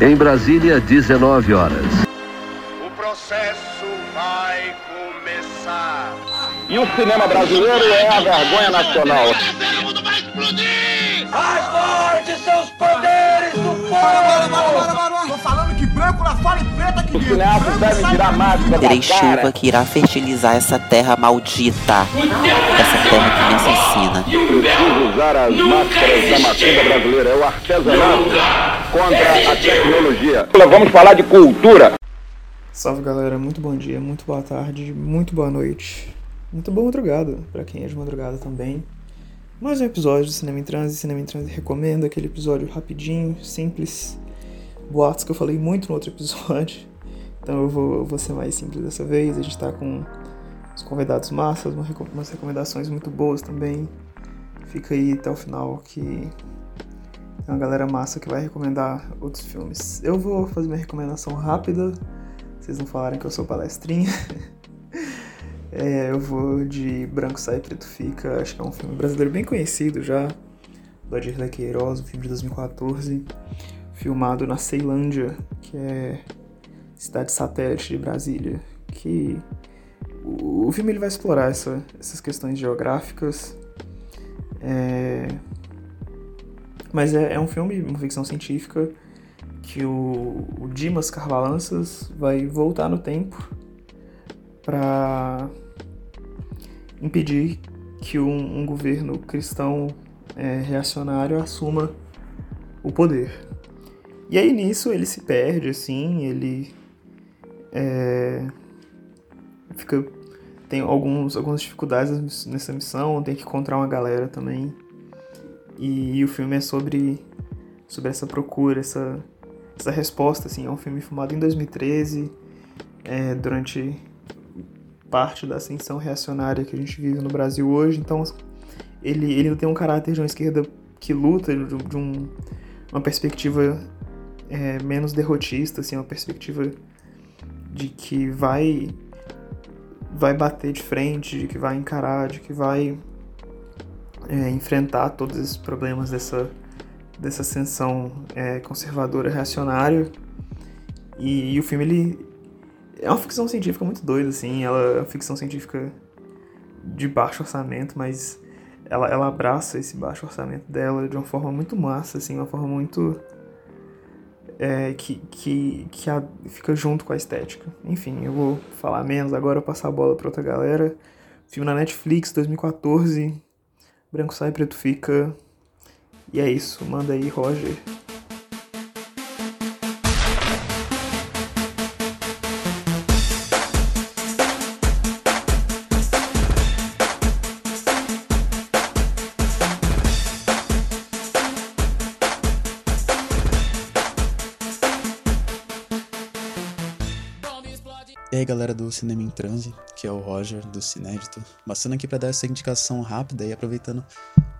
Em Brasília, 19 horas. O processo vai começar. E o cinema brasileiro é a vergonha nacional. O mundo vai explodir! Mais forte são os poderes do povo! Tô falando que branco lá fora e preta que Os cineastas devem tirar a máscara Terei chuva que irá fertilizar essa terra maldita. Essa terra que me assassina. Preciso usar as máscaras da macumba brasileira. É o artesanato contra a tecnologia. Vamos falar de cultura. Salve galera, muito bom dia, muito boa tarde, muito boa noite, muito boa madrugada, pra quem é de madrugada também. Mais um episódio do Cinema em Transe, Cinema em Transe recomenda aquele episódio rapidinho, simples, boatos que eu falei muito no outro episódio, então eu vou, eu vou ser mais simples dessa vez. A gente tá com os convidados massas, umas recomendações muito boas também. Fica aí até o final que tem uma galera massa que vai recomendar outros filmes. Eu vou fazer minha recomendação rápida vocês não falarem que eu sou palestrinha. É, eu vou de Branco Sai Preto Fica, acho que é um filme brasileiro bem conhecido já, do Adirley Queiroz, um filme de 2014, filmado na Ceilândia, que é cidade satélite de Brasília, que o, o filme ele vai explorar essa- essas questões geográficas, é, mas é, é um filme, uma ficção científica, que o, o Dimas Carvalanças vai voltar no tempo para impedir que um, um governo cristão é, reacionário assuma o poder. E aí nisso ele se perde, assim, ele é, fica tem alguns, algumas dificuldades nessa missão, tem que encontrar uma galera também. E, o filme é sobre sobre essa procura, essa essa resposta, assim, é um filme filmado em 2013, é, durante parte da ascensão reacionária que a gente vive no Brasil hoje, então ele, ele tem um caráter de uma esquerda que luta, de, de um- uma perspectiva é, menos derrotista, assim, uma perspectiva de que vai vai bater de frente, de que vai encarar, de que vai é, enfrentar todos esses problemas dessa dessa ascensão é, conservadora reacionária. E, e o filme ele é uma ficção científica muito doida assim ela é uma ficção científica de baixo orçamento mas ela, ela abraça esse baixo orçamento dela de uma forma muito massa assim uma forma muito é, que, que, que a- fica junto com a estética. Enfim eu vou falar menos agora passar a bola para outra galera. Filme na Netflix 2014 branco sai preto fica. E é isso, manda aí, Roger. E aí galera do Cinema em Transe, que é o Roger do Cinédito, passando aqui para dar essa indicação rápida e aproveitando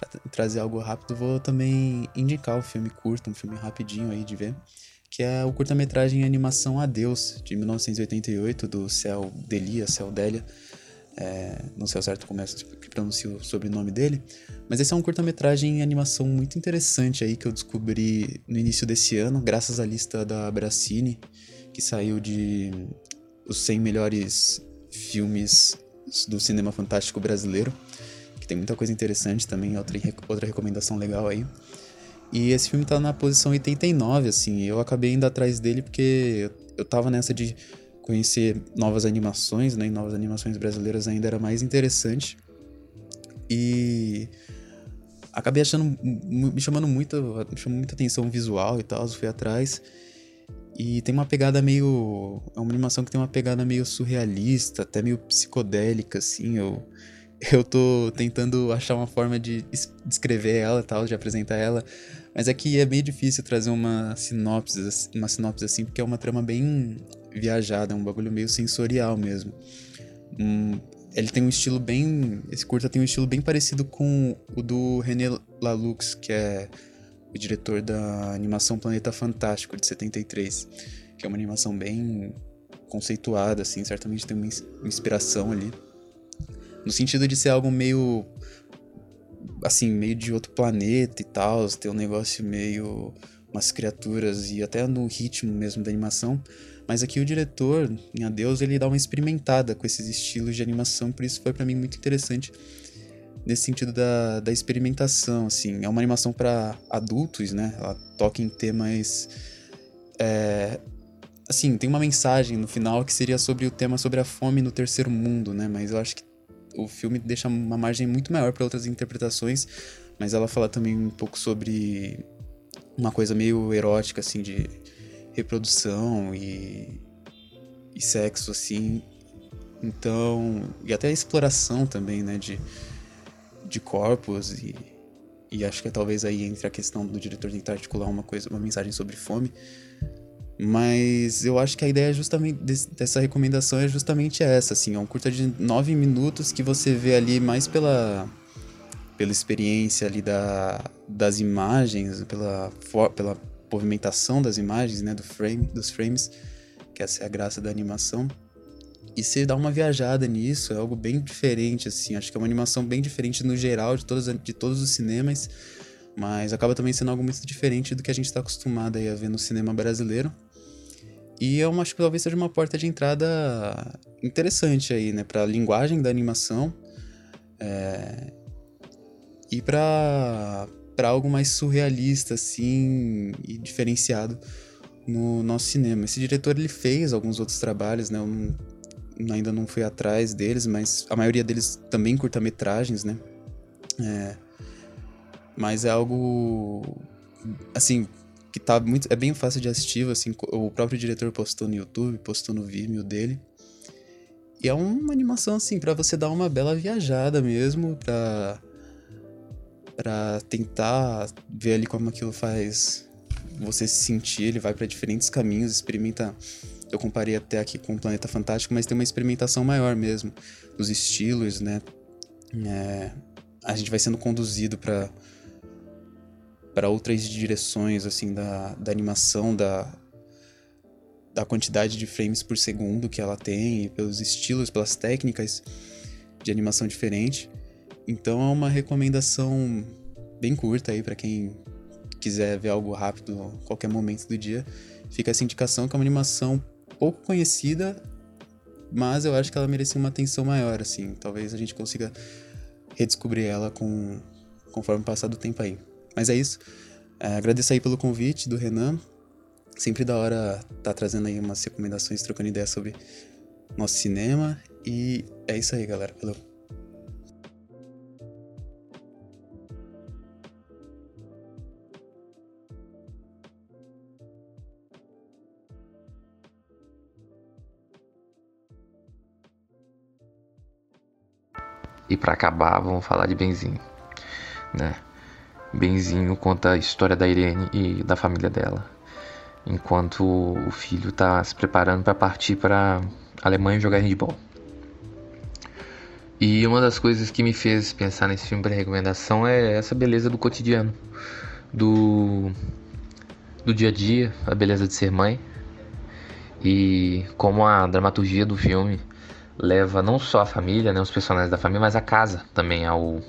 para trazer algo rápido, vou também indicar o filme curto, um filme rapidinho aí de ver, que é o curta-metragem Animação Adeus, de 1988, do Cel Delia, Cel Delia, é, não sei ao certo como é que pronuncia o sobrenome dele, mas esse é um curta-metragem em animação muito interessante aí que eu descobri no início desse ano, graças à lista da Bracine, que saiu de os 100 melhores filmes do cinema fantástico brasileiro, que tem muita coisa interessante também, outra, outra recomendação legal aí. E esse filme tá na posição 89, assim, eu acabei indo atrás dele porque eu, tava nessa de conhecer novas animações, né, e novas animações brasileiras ainda era mais interessante. E acabei achando, me chamando muita, me chamou muita atenção visual e tal, fui atrás. E tem uma pegada meio. É uma animação que tem uma pegada meio surrealista, até meio psicodélica, assim. Eu, eu tô tentando achar uma forma de es- descrever ela tal, de apresentar ela. Mas que é meio difícil trazer uma sinopse, ass- uma sinopse assim, porque é uma trama bem viajada, é um bagulho meio sensorial mesmo. Hum, ele tem um estilo bem. Esse curta tem um estilo bem parecido com o do René Laloux, que é o diretor da animação Planeta Fantástico de 73, que é uma animação bem conceituada, assim, certamente tem uma ins- inspiração ali. No sentido de ser algo meio. assim, meio de outro planeta e tal, ter um negócio meio umas criaturas e até no ritmo mesmo da animação. Mas aqui o diretor, em Adeus, ele dá uma experimentada com esses estilos de animação, por isso foi para mim muito interessante nesse sentido da, da experimentação, assim. É uma animação para adultos, né? Ela toca em temas... É, assim, tem uma mensagem no final que seria sobre o tema sobre a fome no terceiro mundo, né? Mas eu acho que o filme deixa uma margem muito maior para outras interpretações, mas ela fala também um pouco sobre uma coisa meio erótica, assim, de reprodução e, e sexo, assim. Então, e até a exploração também, né, de, de corpos e, e acho que é talvez aí entre a questão do diretor tentar articular uma coisa, uma mensagem sobre fome. Mas eu acho que a ideia justamente dessa recomendação é justamente essa, assim, é um curta de nove minutos que você vê ali mais pela pela experiência ali da, das imagens, pela, pela movimentação das imagens, né, do frame, dos frames, que essa é a graça da animação. E você dá uma viajada nisso, é algo bem diferente, assim, acho que é uma animação bem diferente no geral de todos, de todos os cinemas, mas acaba também sendo algo muito diferente do que a gente está acostumado a ver no cinema brasileiro. E eu acho que talvez seja uma porta de entrada interessante aí, né, para a linguagem da animação. É, e para para algo mais surrealista assim e diferenciado no nosso cinema. Esse diretor ele fez alguns outros trabalhos, né? Eu não, ainda não fui atrás deles, mas a maioria deles também curta-metragens, né? É, mas é algo assim que tá muito é bem fácil de assistir, assim, o próprio diretor postou no YouTube, postou no Vimeo dele. E é uma animação assim para você dar uma bela viajada mesmo, para para tentar ver ali como aquilo faz você se sentir. Ele vai para diferentes caminhos, experimenta. Eu comparei até aqui com o Planeta Fantástico, mas tem uma experimentação maior mesmo nos estilos, né? É, a gente vai sendo conduzido para para outras direções assim da, da animação da da quantidade de frames por segundo que ela tem, pelos estilos, pelas técnicas de animação diferente. Então é uma recomendação bem curta aí para quem quiser ver algo rápido a qualquer momento do dia. Fica essa indicação que é uma animação pouco conhecida, mas eu acho que ela merecia uma atenção maior, assim. Talvez a gente consiga redescobrir ela com conforme passar do tempo aí. Mas é isso. É, agradeço aí pelo convite do Renan. Sempre da hora tá trazendo aí umas recomendações, trocando ideias sobre nosso cinema. E é isso aí, galera. Valeu. E para acabar, vamos falar de Benzinho, né? Benzinho conta a história da Irene e da família dela, enquanto o filho está se preparando para partir para Alemanha jogar handball. E uma das coisas que me fez pensar nesse filme para recomendação é essa beleza do cotidiano, do do dia a dia, a beleza de ser mãe e como a dramaturgia do filme leva não só a família, né, os personagens da família, mas a casa também ao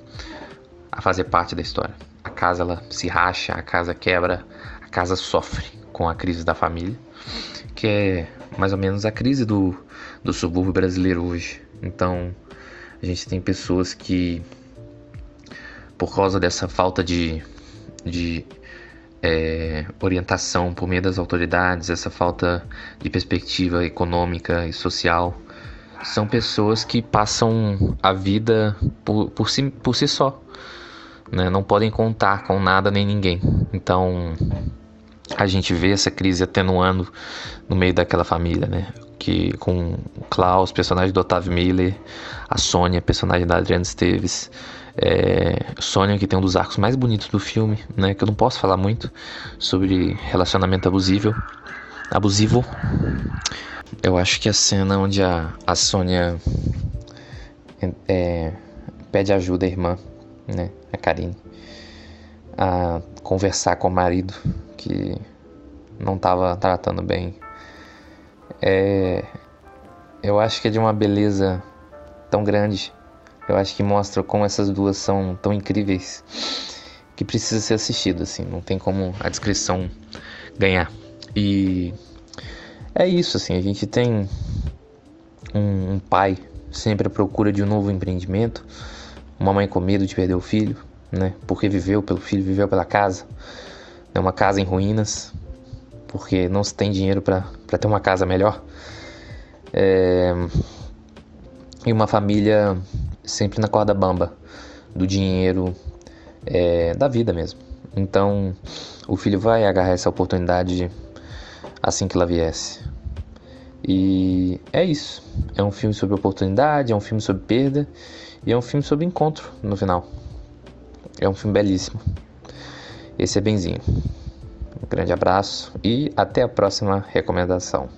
a fazer parte da história. A casa ela se racha, a casa quebra, a casa sofre com a crise da família, que é mais ou menos a crise do, do subúrbio brasileiro hoje. Então, a gente tem pessoas que, por causa dessa falta de, de é, orientação por meio das autoridades, essa falta de perspectiva econômica e social, são pessoas que passam a vida por, por, si, por si só. Né? Não podem contar com nada nem ninguém. Então a gente vê essa crise atenuando no meio daquela família, né? Que com o Klaus, personagem do Otávio Miller, a Sônia, personagem da Adriana Esteves, é, Sônia que tem um dos arcos mais bonitos do filme, né? Que eu não posso falar muito sobre relacionamento abusivo, abusivo, eu acho que a cena onde a, a Sônia é, pede ajuda à irmã, né, a Karine, a conversar com o marido que não estava tratando bem. É, eu acho que é de uma beleza tão grande. Eu acho que mostra como essas duas são tão incríveis que precisa ser assistido, assim, não tem como a descrição ganhar. E é isso, assim, a gente tem um, um pai sempre à procura de um novo empreendimento, uma mãe com medo de perder o filho, né? Porque viveu pelo filho, viveu pela casa, né? uma casa em ruínas, porque não se tem dinheiro para ter uma casa melhor. É... E uma família sempre na corda bamba do dinheiro, é, da vida mesmo. Então, o filho vai agarrar essa oportunidade assim que ela viesse. E é isso. É um filme sobre oportunidade, é um filme sobre perda e é um filme sobre encontro no final. É um filme belíssimo. Esse é Benzinho. Um grande abraço e até a próxima recomendação.